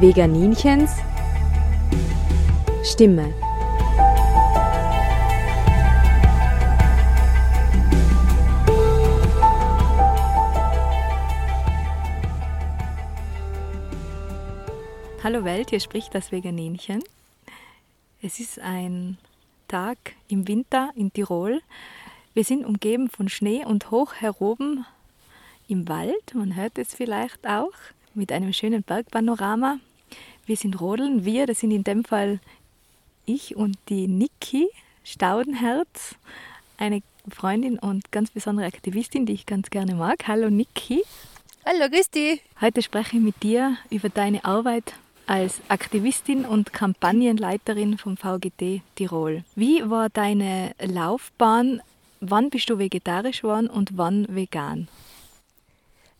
Veganinchens Stimme. Hallo Welt, hier spricht das Veganinchen. Es ist ein Tag im Winter in Tirol. Wir sind umgeben von Schnee und hoch heroben im Wald, man hört es vielleicht auch, mit einem schönen Bergpanorama. Wir sind Rodeln, wir, das sind in dem Fall ich und die Niki Staudenherz, eine Freundin und ganz besondere Aktivistin, die ich ganz gerne mag. Hallo Niki. Hallo, Christi. Heute spreche ich mit dir über deine Arbeit als Aktivistin und Kampagnenleiterin vom VGT Tirol. Wie war deine Laufbahn? Wann bist du vegetarisch geworden und wann vegan?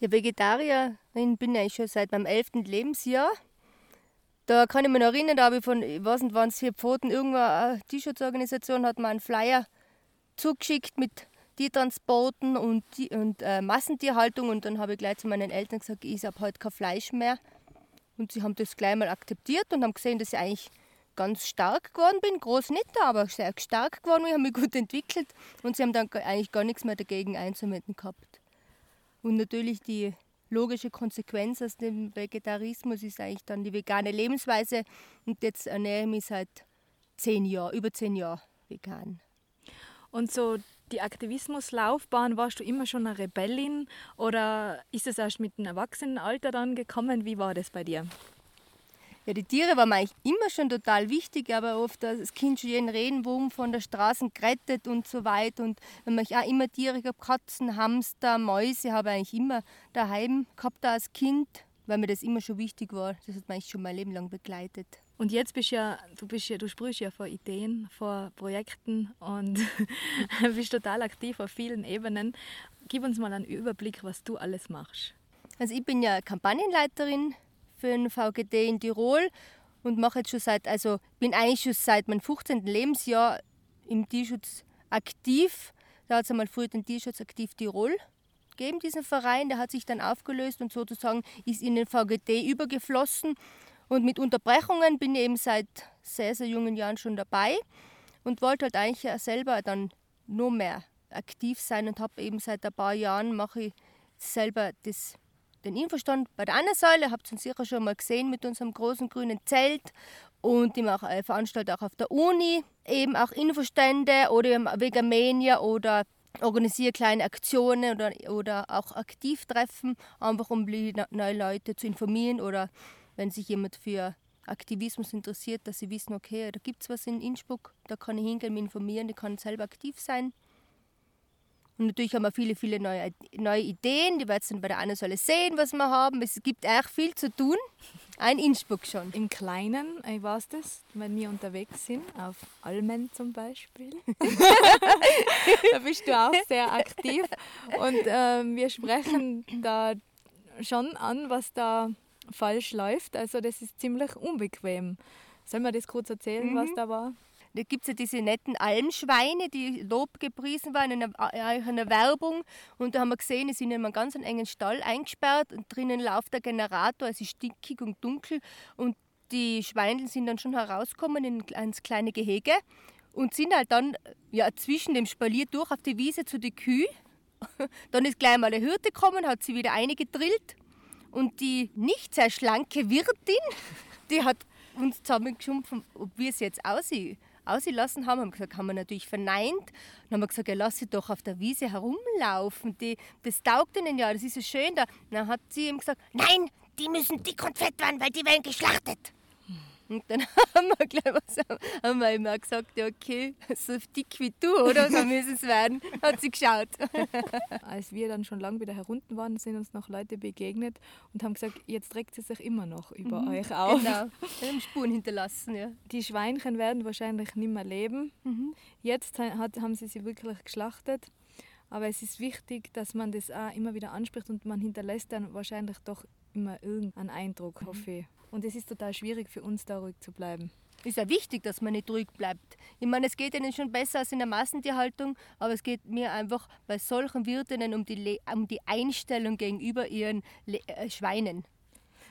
Ja, Vegetarierin bin ich schon seit meinem 11. Lebensjahr. Da kann ich mich noch erinnern, da habe ich von, ich weiß nicht, wann es hier Pfoten, irgendeine Tierschutzorganisation hat mir einen Flyer zugeschickt mit Tiertransporten und, und äh, Massentierhaltung und dann habe ich gleich zu meinen Eltern gesagt, ich habe heute kein Fleisch mehr. Und sie haben das gleich mal akzeptiert und haben gesehen, dass ich eigentlich ganz stark geworden bin. Groß nicht, aber sehr stark geworden. Ich habe mich gut entwickelt und sie haben dann eigentlich gar nichts mehr dagegen einzuwenden gehabt. Und natürlich die logische Konsequenz aus dem Vegetarismus ist eigentlich dann die vegane Lebensweise. Und jetzt ernähre ich mich seit zehn Jahren, über zehn Jahren vegan. Und so die Aktivismuslaufbahn, warst du immer schon eine Rebellin oder ist es erst mit dem Erwachsenenalter dann gekommen? Wie war das bei dir? Ja, die Tiere waren mir eigentlich immer schon total wichtig, aber oft das Kind schon jeden Regenbogen von der Straße gerettet und so weiter. Und wenn man auch immer Tiere gehabt, Katzen, Hamster, Mäuse, habe ich eigentlich immer daheim gehabt als Kind, weil mir das immer schon wichtig war. Das hat mich schon mein Leben lang begleitet. Und jetzt bist ja, du bist ja, du sprichst ja vor Ideen, vor Projekten und bist total aktiv auf vielen Ebenen. Gib uns mal einen Überblick, was du alles machst. Also ich bin ja Kampagnenleiterin für den VGD in Tirol und mache jetzt schon seit, also bin eigentlich schon seit meinem 15. Lebensjahr im Tierschutz aktiv. Da hat es einmal früher den Tierschutz aktiv Tirol gegeben, diesen Verein. Der hat sich dann aufgelöst und sozusagen ist in den VGD übergeflossen. Und mit Unterbrechungen bin ich eben seit sehr, sehr jungen Jahren schon dabei und wollte halt eigentlich selber dann nur mehr aktiv sein und habe eben seit ein paar Jahren mache ich selber das, den Infostand bei der anderen Säule, habt ihr sicher schon mal gesehen mit unserem großen grünen Zelt und ich mache äh, veranstalte auch auf der Uni eben auch Infostände oder Vegamania oder organisiere kleine Aktionen oder, oder auch Aktivtreffen, einfach um neue Leute zu informieren oder wenn sich jemand für Aktivismus interessiert, dass sie wissen, okay, da gibt es was in Innsbruck, da kann ich hingehen, mich informieren, ich kann selber aktiv sein. Und natürlich haben wir viele, viele neue, neue Ideen, die wir jetzt dann bei der anderen Säule sehen, was wir haben. Es gibt echt viel zu tun. Ein Innsbruck schon. Im Kleinen, ich weiß das, wenn wir unterwegs sind, auf Almen zum Beispiel. da bist du auch sehr aktiv. Und äh, wir sprechen da schon an, was da falsch läuft. Also das ist ziemlich unbequem. Sollen wir das kurz erzählen, mhm. was da war? Da gibt es ja diese netten Almschweine, die Lob gepriesen waren in einer, in einer Werbung. Und da haben wir gesehen, die sind in einem ganz engen Stall eingesperrt und drinnen läuft der Generator, es ist stickig und dunkel. Und die Schweine sind dann schon herausgekommen in ins kleine Gehege und sind halt dann ja, zwischen dem Spalier durch auf die Wiese zu den Kühen. Dann ist gleich mal eine Hürde gekommen, hat sie wieder eingedrillt und die nicht sehr schlanke Wirtin, die hat uns zusammengeschumpft, ob wir es jetzt aussehen, auslassen haben. Haben gesagt, haben wir natürlich verneint. Dann haben wir gesagt, ja, lass sie doch auf der Wiese herumlaufen. Die, das taugt ihnen ja, das ist so schön da. Dann hat sie ihm gesagt, nein, die müssen dick und fett werden, weil die werden geschlachtet. Und dann haben wir gleich was, haben wir immer gesagt, ja, okay, so dick wie du, oder? So müssen es werden. Hat sie geschaut. Als wir dann schon lange wieder herunten waren, sind uns noch Leute begegnet und haben gesagt, jetzt trägt sie sich immer noch über mhm, euch auf. Genau, wir haben Spuren hinterlassen, ja. Die Schweinchen werden wahrscheinlich nicht mehr leben. Mhm. Jetzt hat, haben sie sie wirklich geschlachtet. Aber es ist wichtig, dass man das auch immer wieder anspricht und man hinterlässt dann wahrscheinlich doch immer irgendeinen Eindruck, hoffe ich. Und es ist total schwierig für uns, da ruhig zu bleiben. Ist ja wichtig, dass man nicht ruhig bleibt. Ich meine, es geht ihnen schon besser als in der Massentierhaltung, aber es geht mir einfach bei solchen Wirtinnen um die, um die Einstellung gegenüber ihren Le äh, Schweinen.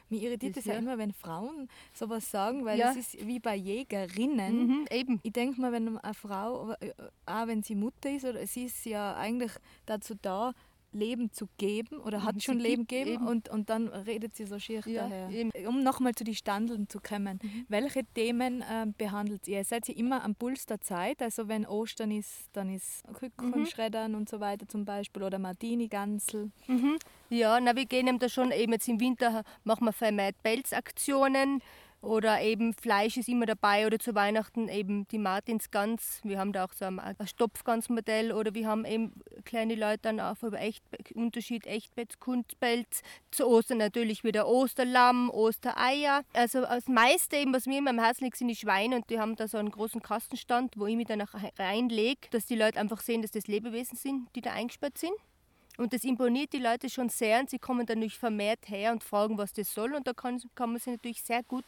Mich irritiert es ja immer, wenn Frauen sowas sagen, weil Ja. es ist wie bei Jägerinnen. Mhm, eben. Ich denke mal, wenn eine Frau, äh, auch wenn sie Mutter ist, oder sie ist ja eigentlich dazu da, Leben zu geben oder hat Mhm, schon Leben gegeben eben. und, und dann redet sie so schier Ja, daher. eben. Mhm. Um nochmal zu den Standeln zu kommen, welche Themen ähm, behandelt ihr? Seid ihr immer am Puls der Zeit? Also wenn Ostern ist, dann ist Mhm. Küchenschreddern und so weiter zum Beispiel oder Martini, Gansel. Mhm. Ja, na, wir gehen eben da schon, eben jetzt im Winter machen wir vermehrt Pelzaktionen oder eben Fleisch ist immer dabei oder zu Weihnachten eben die Martinsgans. Wir haben da auch so ein, Stopfgansmodell oder wir haben eben kleine Leute dann auch über Echt, Unterschied Echtpelz, Kunstpelz. Zu Ostern natürlich wieder Osterlamm, Ostereier. Also das meiste eben, was mir immer am Herzen liegt, sind die Schweine und die haben da so einen großen Kastenstand, wo ich mich dann auch reinlege, dass die Leute einfach sehen, dass das Lebewesen sind, die da eingesperrt sind. Und das imponiert die Leute schon sehr und sie kommen dann natürlich vermehrt her und fragen, was das soll. Und da kann, kann man sich natürlich sehr gut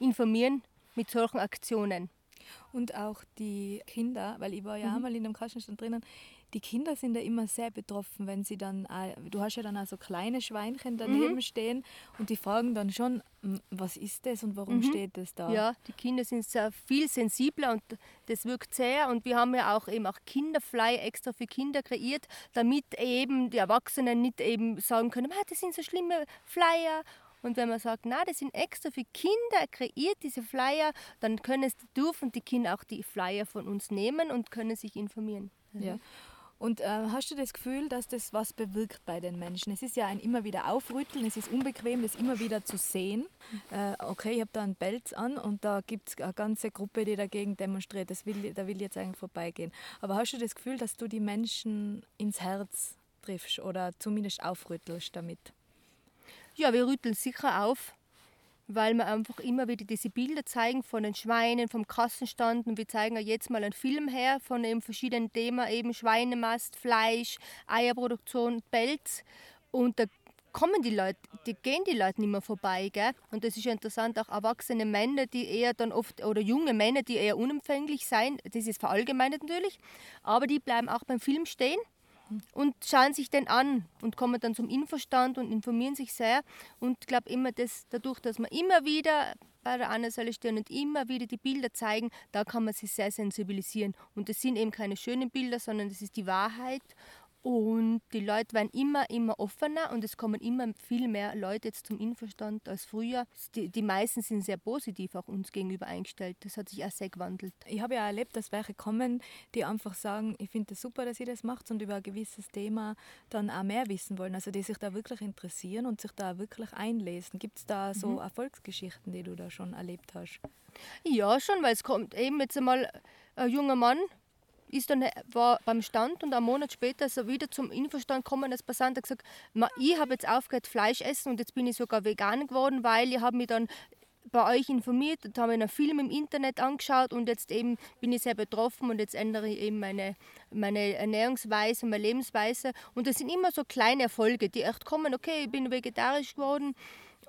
informieren mit solchen Aktionen. Und auch die Kinder, weil ich war ja Mhm. einmal in dem Kassenstand drinnen, die Kinder sind ja immer sehr betroffen, wenn sie dann, auch, du hast ja dann auch so kleine Schweinchen daneben Mhm. stehen und die fragen dann schon, "M, was ist das und warum steht das da? Mhm. Ja, die Kinder sind sehr viel sensibler und das wirkt sehr. Und wir haben ja auch eben auch Kinderfly extra für Kinder kreiert, damit eben die Erwachsenen nicht eben sagen können, ah, das sind so schlimme Flyer. Und wenn man sagt, na, das sind extra für Kinder kreiert, diese Flyer, dann können es, dürfen die Kinder auch die Flyer von uns nehmen und können sich informieren. Ja. Und äh, hast du das Gefühl, dass das was bewirkt bei den Menschen? Es ist ja ein immer wieder Aufrütteln, es ist unbequem, das immer wieder zu sehen. Äh, okay, ich habe da einen Pelz an und da gibt es eine ganze Gruppe, die dagegen demonstriert. Das will, da will ich jetzt eigentlich vorbeigehen. Aber hast du das Gefühl, dass du die Menschen ins Herz triffst oder zumindest aufrüttelst damit? Ja, wir rütteln sicher auf, weil wir einfach immer wieder diese Bilder zeigen von den Schweinen, vom Kassenstand. Und wir zeigen ja jetzt mal einen Film her von eben verschiedenen Themen, eben Schweinemast, Fleisch, Eierproduktion, Pelz. Und da kommen die Leute, die gehen die Leute nicht mehr vorbei. Gell? Und das ist ja interessant, auch erwachsene Männer, die eher dann oft, oder junge Männer, die eher unempfänglich sein, das ist verallgemeinert natürlich, aber die bleiben auch beim Film stehen und schauen sich den an und kommen dann zum Infostand und informieren sich sehr. Und ich glaube immer, dass dadurch, dass man immer wieder bei der Seite stehen und immer wieder die Bilder zeigen, da kann man sich sehr sensibilisieren. Und das sind eben keine schönen Bilder, sondern das ist die Wahrheit. Und die Leute werden immer, immer offener und es kommen immer viel mehr Leute jetzt zum Infostand als früher. Die, die meisten sind sehr positiv auch uns gegenüber eingestellt. Das hat sich auch sehr gewandelt. Ich habe ja erlebt, dass welche kommen, die einfach sagen, ich finde es das super, dass ihr das macht und über ein gewisses Thema dann auch mehr wissen wollen. Also die sich da wirklich interessieren und sich da wirklich einlesen. Gibt es da so Erfolgsgeschichten, die du da schon erlebt hast? Ja, schon, weil es kommt eben jetzt einmal ein junger Mann, ist dann, war beim Stand und einen Monat später ist er wieder zum Infostand gekommen als Passant hat gesagt, "Ma, ich habe jetzt aufgehört Fleisch essen und jetzt bin ich sogar vegan geworden, weil ich habe mich dann bei euch informiert und habe einen Film im Internet angeschaut und jetzt eben bin ich sehr betroffen und jetzt ändere ich eben meine, meine Ernährungsweise, meine Lebensweise. Und das sind immer so kleine Erfolge, die echt kommen, okay, ich bin vegetarisch geworden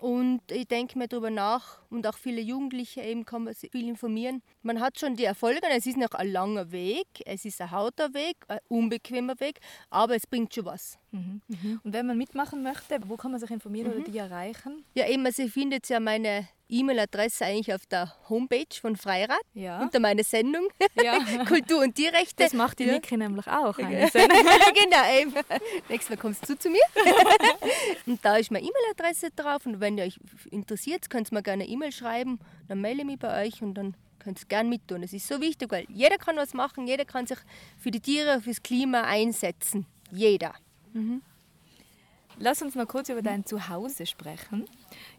und ich denke mir darüber nach und auch viele Jugendliche eben kann man sich viel informieren. Man hat schon die Erfolge, es ist noch ein langer Weg, es ist ein harter Weg, ein unbequemer Weg, aber es bringt schon was. Und wenn man mitmachen möchte, wo kann man sich informieren oder die erreichen? Ja, eben, also findet ja meine E-Mail-Adresse eigentlich auf der Homepage von Freirad Ja. unter meine Sendung Ja. Kultur und Tierrechte. Das macht die ja. Niki nämlich auch. Ja, Sendung. genau, eben. Nächstes Mal kommst du zu mir. und da ist meine E-Mail-Adresse drauf. Und wenn ihr euch interessiert, könnt ihr mir gerne eine E-Mail schreiben. Dann melde ich mich bei euch und dann könnt ihr gerne mittun. Es ist so wichtig, weil jeder kann was machen, jeder kann sich für die Tiere, fürs Klima einsetzen. Jeder. Lass uns noch kurz über dein Zuhause sprechen.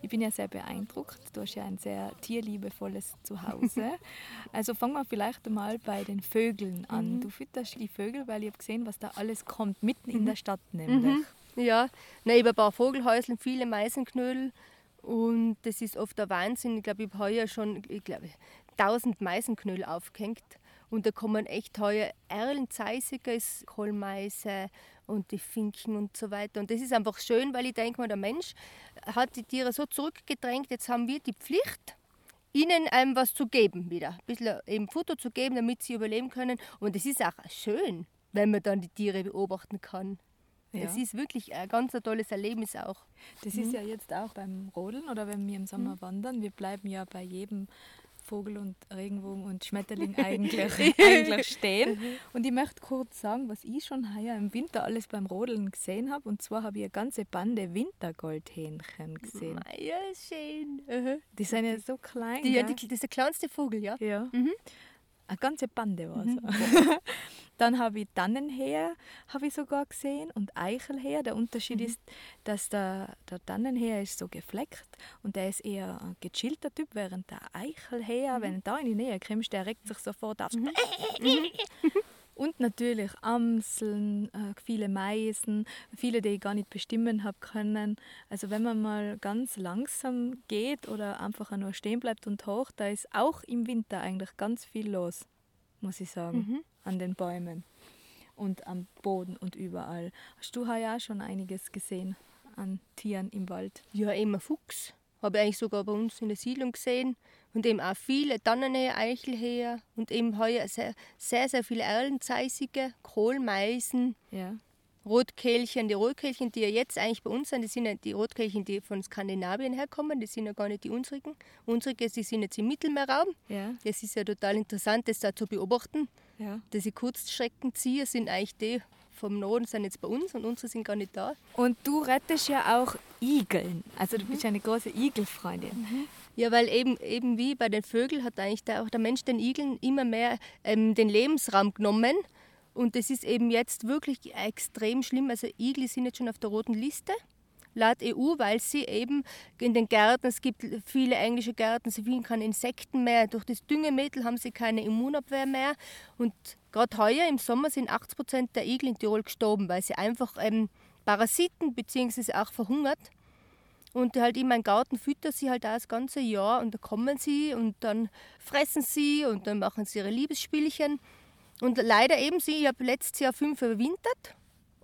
Ich bin ja sehr beeindruckt. Du hast ja ein sehr tierliebevolles Zuhause. Also fangen wir vielleicht mal bei den Vögeln an. Du fütterst die Vögel, weil ich habe gesehen, was da alles kommt, mitten in der Stadt nämlich. Ja, na, ich habe ein paar Vogelhäuseln, viele Meisenknödel und das ist oft der Wahnsinn. Ich glaube, ich habe heuer schon ich glaube, 1000 Meisenknödel aufgehängt und da kommen echt heuer Erlenzeisiger, ist Kohlmeise und die Finken und so weiter. Und das ist einfach schön, weil ich denke mal, der Mensch hat die Tiere so zurückgedrängt, jetzt haben wir die Pflicht, ihnen ähm, was zu geben wieder. Ein bisschen eben Futter zu geben, damit sie überleben können. Und es ist auch schön, wenn man dann die Tiere beobachten kann. Ja. Es ist wirklich ein ganz tolles Erlebnis auch. Das mhm. ist ja jetzt auch beim Rodeln oder wenn wir im Sommer mhm. wandern. Wir bleiben ja bei jedem Vogel und Regenbogen und Schmetterling eigentlich, eigentlich stehen. Und ich möchte kurz sagen, was ich schon heuer im Winter alles beim Rodeln gesehen habe. Und zwar habe ich eine ganze Bande Wintergoldhähnchen gesehen. Ja, schön. Die sind ja so klein. Die, ja, die, das ist der kleinste Vogel, ja. Ja. Mhm. Eine ganze Bande war es. Mhm. Dann habe ich Tannenheer habe ich sogar gesehen und Eichelheer. Der Unterschied mhm. ist, dass der, der Tannenheer ist so gefleckt und der ist eher ein gechillter Typ, während der Eichelheer, mhm. wenn du da in die Nähe kommst, der regt sich sofort auf. Mhm. Und natürlich Amseln, äh, viele Meisen, viele, die ich gar nicht bestimmen habe können. Also wenn man mal ganz langsam geht oder einfach nur stehen bleibt und hoch, da ist auch im Winter eigentlich ganz viel los, muss ich sagen, mhm. An den Bäumen und am Boden und überall. Hast du ja schon einiges gesehen an Tieren im Wald? Ja, immer Fuchs. Habe ich eigentlich sogar bei uns in der Siedlung gesehen und eben auch viele Tannenhäher, Eichelhäher und eben heuer sehr, sehr, sehr viele Erlenzeisige, Kohlmeisen, ja. Rotkehlchen. Die Rotkehlchen, die ja jetzt eigentlich bei uns sind, das sind ja die Rotkehlchen, die von Skandinavien herkommen, das sind ja gar nicht die unsrigen. Unsrige, die sind jetzt im Mittelmeerraum. Ja. Das ist ja total interessant, das da zu beobachten. Ja. Diese Kurzstreckenzieher sind eigentlich die vom Norden sind jetzt bei uns und unsere sind gar nicht da. Und du rettest ja auch Igeln. Also du mhm. bist eine große Igelfreundin. Mhm. Ja, weil eben, eben wie bei den Vögeln hat eigentlich der, auch der Mensch den Igeln immer mehr ähm, den Lebensraum genommen. Und das ist eben jetzt wirklich extrem schlimm. Also Igel sind jetzt schon auf der roten Liste laut EU, weil sie eben in den Gärten, es gibt viele englische Gärten, sie finden keine Insekten mehr. Durch das Düngemittel haben sie keine Immunabwehr mehr. Und gerade heuer im Sommer sind 80 Prozent der Igel in Tirol gestorben, weil sie einfach ähm, Parasiten bzw. auch verhungert und halt in meinem Garten füttern sie halt auch das ganze Jahr und da kommen sie und dann fressen sie und dann machen sie ihre Liebesspielchen. Und leider eben sie, ich habe letztes Jahr fünf überwintert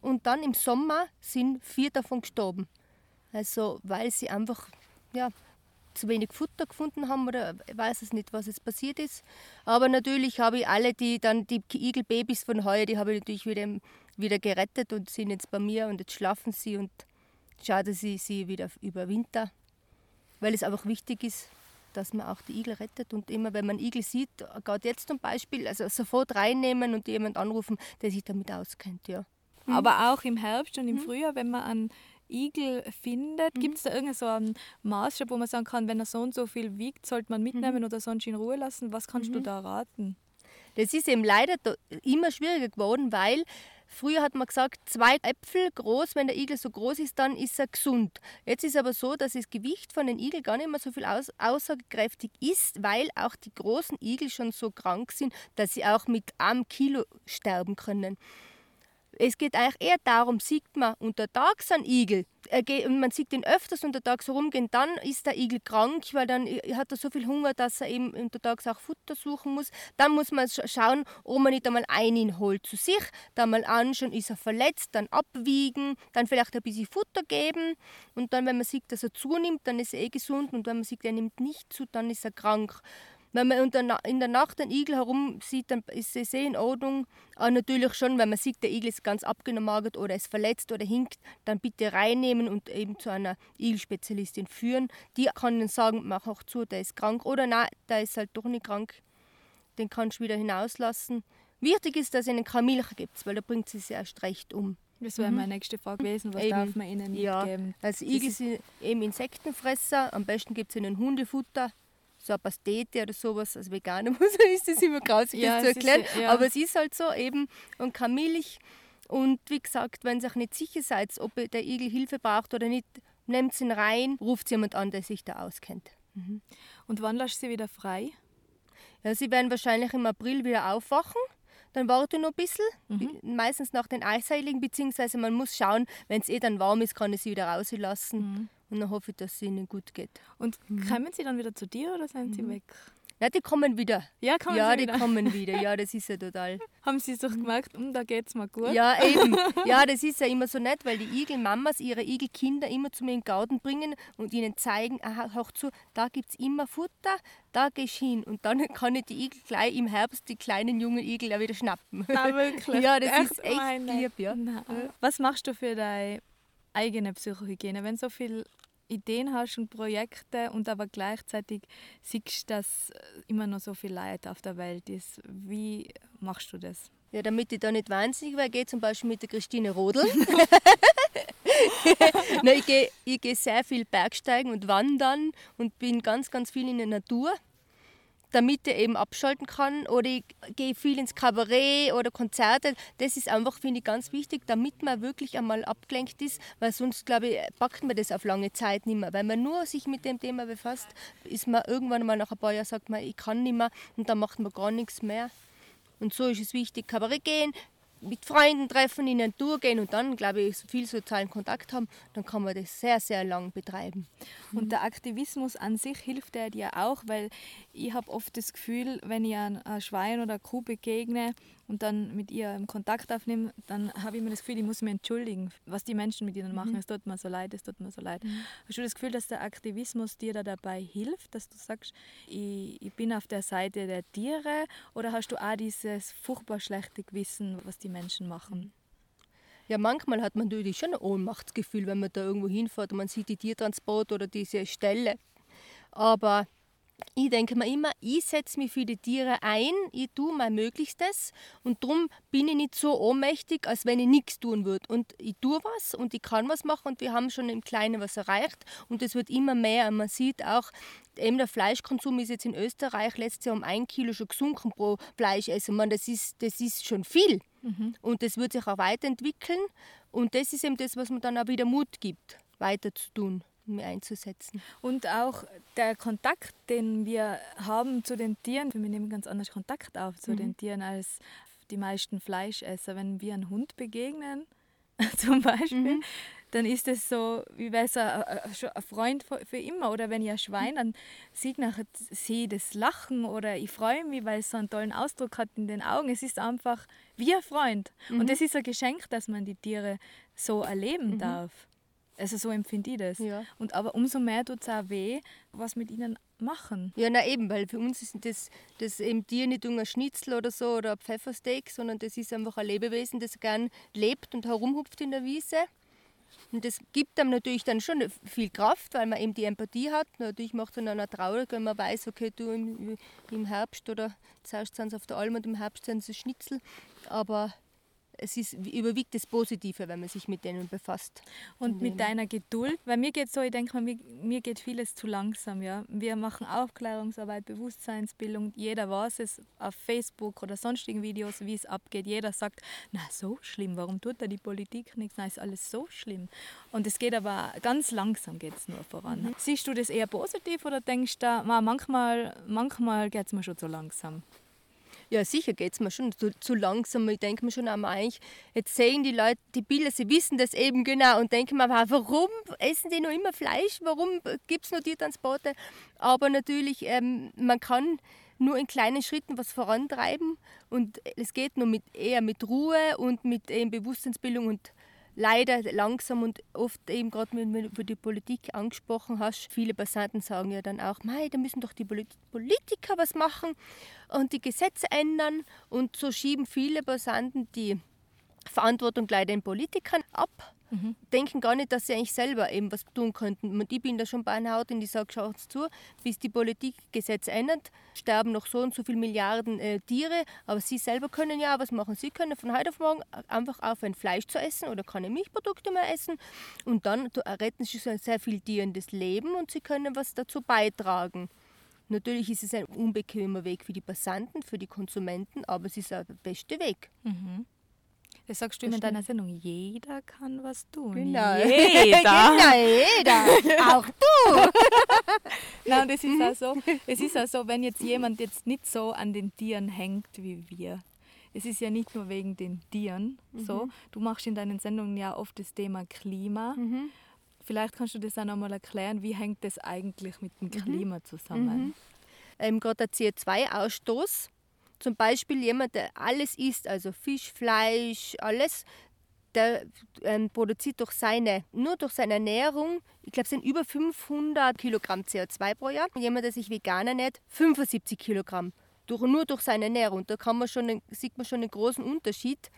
und dann im Sommer sind vier davon gestorben. Also weil sie einfach ja, zu wenig Futter gefunden haben oder ich weiß es nicht, was jetzt passiert ist. Aber natürlich habe ich alle die dann die Igelbabys von heuer, die habe ich natürlich wieder, wieder gerettet und sind jetzt bei mir und jetzt schlafen sie und schaue, dass ich sie wieder überwinter, weil es einfach wichtig ist, dass man auch die Igel rettet. Und immer, wenn man Igel sieht, gerade jetzt zum Beispiel, also sofort reinnehmen und jemand anrufen, der sich damit auskennt. Ja. Aber auch im Herbst und im mhm. Frühjahr, wenn man einen Igel findet, mhm. gibt es da irgendeinen so einen Maßstab, wo man sagen kann, wenn er so und so viel wiegt, sollte man mitnehmen mhm. oder sonst in Ruhe lassen? Was kannst du mhm. da raten? Das ist eben leider immer schwieriger geworden, weil Früher hat man gesagt, zwei Äpfel groß, wenn der Igel so groß ist, dann ist er gesund. Jetzt ist aber so, dass das Gewicht von den Igel gar nicht mehr so viel aus aussagekräftig ist, weil auch die großen Igel schon so krank sind, dass sie auch mit einem Kilo sterben können. Es geht eigentlich eher darum, sieht man untertags einen Igel, und man sieht ihn öfters untertags herumgehen, dann ist der Igel krank, weil dann hat er so viel Hunger, dass er eben untertags auch Futter suchen muss. Dann muss man schauen, ob man nicht einmal einen holt zu sich, dann mal anschauen, ist er verletzt, dann abwiegen, dann vielleicht ein bisschen Futter geben und dann, wenn man sieht, dass er zunimmt, dann ist er eh gesund und wenn man sieht, er nimmt nicht zu, dann ist er krank. Wenn man in der Nacht einen Igel herum sieht, dann ist es eh in Ordnung. Aber natürlich schon, wenn man sieht, der Igel ist ganz abgenommen oder ist verletzt oder hinkt, dann bitte reinnehmen und eben zu einer Igelspezialistin führen. Die kann dann sagen, mach auch zu, der ist krank. Oder nein, der ist halt doch nicht krank. Den kannst du wieder hinauslassen. Wichtig ist, dass es ihnen keine Milch gibt, weil da bringt sie sich erst recht um. Das wäre mhm. meine nächste Frage gewesen. Was eben. darf man ihnen ja. mitgeben? Also Igel sind eben Insektenfresser. Am besten gibt es ihnen Hundefutter so eine Pastete oder sowas, als Veganer muss ist das immer grausig, ja, das zu erklären. Ist, ja. Aber es ist halt so eben und keine Milch. Und wie gesagt, wenn ihr euch nicht sicher seid, ob der Igel Hilfe braucht oder nicht, nehmt ihn rein, ruft jemand an, der sich da auskennt. Mhm. Und wann lasst sie wieder frei? Ja, sie werden wahrscheinlich im April wieder aufwachen. Dann warte noch ein bisschen, mhm. meistens nach den Eisheiligen, beziehungsweise man muss schauen, wenn es eh dann warm ist, kann ich sie wieder rauslassen. Mhm. Und dann hoffe ich, dass es ihnen gut geht. Und mhm. kommen sie dann wieder zu dir oder sind mhm. sie weg? Ja, die kommen wieder. Ja, kommen ja, die wieder. kommen wieder. Ja, das ist ja total. Haben sie sich gemerkt, um, da geht's mir gut? Ja, eben. Ja, das ist ja immer so nett, weil die Igelmamas ihre Igelkinder immer zu mir in den Garten bringen und ihnen zeigen, aha, hör zu, da gibt es immer Futter, da gehst hin. Und dann kann ich die Igel gleich im Herbst, die kleinen jungen Igel, auch wieder schnappen. Na, wirklich. Ja, das ist echt meine- lieb, ja. Na. Was machst du für deine eigene Psychohygiene? Wenn du so viele Ideen hast und Projekte und aber gleichzeitig siehst, dass immer noch so viel Leid auf der Welt ist, wie machst du das? Ja, damit ich da nicht wahnsinnig werde, gehe zum Beispiel mit der Christine Rodel. Nein, ich gehe ich geh sehr viel Bergsteigen und wandern und bin ganz, ganz viel in der Natur, damit ich eben abschalten kann. Oder ich gehe viel ins Kabarett oder Konzerte. Das ist einfach, finde ich, ganz wichtig, damit man wirklich einmal abgelenkt ist, weil sonst, glaube ich, packt man das auf lange Zeit nicht mehr. Wenn man nur sich mit dem Thema befasst, ist man irgendwann mal nach ein paar Jahren, sagt man, ich kann nicht mehr und dann macht man gar nichts mehr. Und so ist es wichtig, Kabarett gehen, mit Freunden treffen, in die Natur gehen und dann, glaube ich, viel sozialen Kontakt haben, dann kann man das sehr, sehr lang betreiben. Und der Aktivismus an sich hilft der dir auch, weil ich habe oft das Gefühl, wenn ich ein ein Schwein oder eine Kuh begegne und dann mit ihr im Kontakt aufnehme, dann habe ich immer das Gefühl, ich muss mich entschuldigen, was die Menschen mit ihnen machen. Es tut mir so leid, es tut mir so leid. Hast du das Gefühl, dass der Aktivismus dir da dabei hilft, dass du sagst, ich, ich bin auf der Seite der Tiere oder hast du auch dieses furchtbar schlechte Gewissen, was die Menschen machen? Ja, manchmal hat man natürlich schon ein Ohnmachtsgefühl, wenn man da irgendwo hinfährt und man sieht die Tiertransport oder diese Stelle. Aber ich denke mir immer, ich setze mich für die Tiere ein, ich tue mein Möglichstes und darum bin ich nicht so ohnmächtig, als wenn ich nichts tun würde. Und ich tue was und ich kann was machen und wir haben schon im Kleinen was erreicht und es wird immer mehr. Und man sieht auch, eben der Fleischkonsum ist jetzt in Österreich letztes Jahr um ein Kilo schon gesunken pro Fleischessen. Man, das, ist, das ist schon viel und das wird sich auch weiterentwickeln und das ist eben das, was mir dann auch wieder Mut gibt, weiter zu tun einzusetzen. Und auch der Kontakt, den wir haben zu den Tieren, wir nehmen ganz anders Kontakt auf zu den Tieren als die meisten Fleischesser. Wenn wir einem Hund begegnen, zum Beispiel, dann ist es so, wie wäre es ein, Freund für immer. Oder wenn ich ein Schwein, dann sehe ich nachher sehe das Lachen oder ich freue mich, weil es so einen tollen Ausdruck hat in den Augen. Es ist einfach wie ein Freund. Und es ist ein Geschenk, dass man die Tiere so erleben darf. Also so empfinde ich das. Ja. Und aber umso mehr tut es auch weh, was mit ihnen machen. Ja, na eben, weil für uns ist das, das eben Tier nicht ein Schnitzel oder so oder ein Pfeffersteak, sondern das ist einfach ein Lebewesen, das gern lebt und herumhupft in der Wiese. Und das gibt einem natürlich dann schon viel Kraft, weil man eben die Empathie hat. Natürlich macht es dann auch traurig, wenn man weiß, okay, du im, im Herbst oder zuerst sind sie auf der Alm und im Herbst sind sie Schnitzel. Aber es ist, überwiegt das Positive, wenn man sich mit denen befasst. Und mit deiner Geduld, weil mir geht so, ich denke mal, mir, mir geht vieles zu langsam. Ja? Wir machen Aufklärungsarbeit, Bewusstseinsbildung, jeder weiß es auf Facebook oder sonstigen Videos, wie es abgeht. Jeder sagt, na so schlimm, warum tut da die Politik nichts? Na, ist alles so schlimm. Und es geht aber ganz langsam geht es nur voran. Siehst du das eher positiv oder denkst du, da, ma, manchmal, manchmal geht es mir schon zu langsam? Ja, sicher geht es mir schon zu, zu langsam. Ich denke mir schon einmal eigentlich, jetzt sehen die Leute die Bilder, sie wissen das eben genau und denken mir, warum essen die noch immer Fleisch? Warum gibt es noch Tiertransporte? Aber natürlich, ähm, man kann nur in kleinen Schritten was vorantreiben und es geht nur mit, eher mit Ruhe und mit eben Bewusstseinsbildung und leider langsam und oft eben gerade, wenn du über die Politik angesprochen hast, viele Passanten sagen ja dann auch, Mei, da müssen doch die Polit- Politiker was machen und die Gesetze ändern. Und so schieben viele Passanten die Verantwortung gleich den Politikern ab, denken gar nicht, dass sie eigentlich selber eben was tun könnten. Und ich bin da schon beinhaut und ich sage, schaut zu, bis die Politik Gesetze ändert, sterben noch so und so viele Milliarden äh, Tiere, aber sie selber können ja was machen. Sie können von heute auf morgen einfach aufhören, Fleisch zu essen oder keine Milchprodukte mehr essen und dann retten sie so sehr viel Tieren das Leben und sie können was dazu beitragen. Natürlich ist es ein unbequemer Weg für die Passanten, für die Konsumenten, aber es ist der beste Weg. Das sagst du immer in deiner Sendung, jeder kann was tun. Genau. Jeder. genau, jeder. Auch du. Nein, und es ist auch so, es ist auch so, wenn jetzt jemand jetzt nicht so an den Tieren hängt wie wir. Es ist ja nicht nur wegen den Tieren so. Du machst in deinen Sendungen ja oft das Thema Klima. Vielleicht kannst du das auch nochmal erklären, wie hängt das eigentlich mit dem Klima zusammen? ähm, gerade der CO2-Ausstoß. Zum Beispiel jemand, der alles isst, also Fisch, Fleisch, alles, der ähm, produziert durch seine, nur durch seine Ernährung, ich glaube, es sind über 500 Kilogramm CO2 pro Jahr. Und jemand, der sich vegan ernährt, 75 Kilogramm. Durch, nur durch seine Ernährung. Da kann man schon, sieht man schon einen großen Unterschied.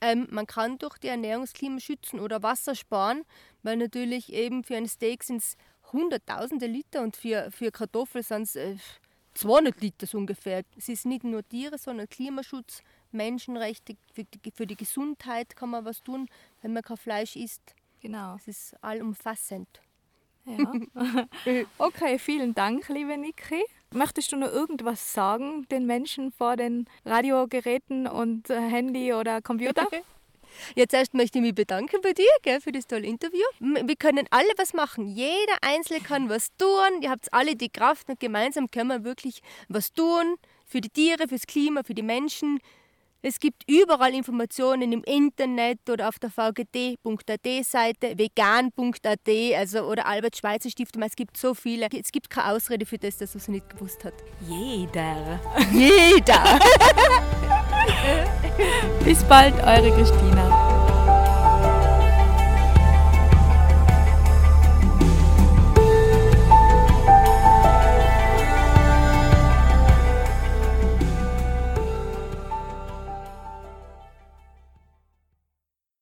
Ähm, man kann durch die Ernährungsklima schützen oder Wasser sparen, weil natürlich eben für ein Steak sind es hunderttausende Liter und für, für Kartoffeln sind es äh, 200 Liter so ungefähr. Es ist nicht nur Tiere, sondern Klimaschutz, Menschenrechte, für die, für die Gesundheit kann man was tun, wenn man kein Fleisch isst. Genau. Es ist allumfassend. Ja. okay, vielen Dank, liebe Niki. Möchtest du noch irgendwas sagen den Menschen vor den Radiogeräten und äh, Handy oder Computer? Jetzt erst möchte ich mich bedanken bei dir gell, für das tolle Interview. Wir können alle was machen. Jeder Einzelne kann was tun. Ihr habt alle die Kraft und gemeinsam können wir wirklich was tun für die Tiere, fürs Klima, für die Menschen. Es gibt überall Informationen im Internet oder auf der vgt.at-Seite, vegan.at also, oder Albert Schweitzer Stiftung. Es gibt so viele. Es gibt keine Ausrede für das, dass man es nicht gewusst hat. Jeder. Jeder. Bis bald, eure Christina.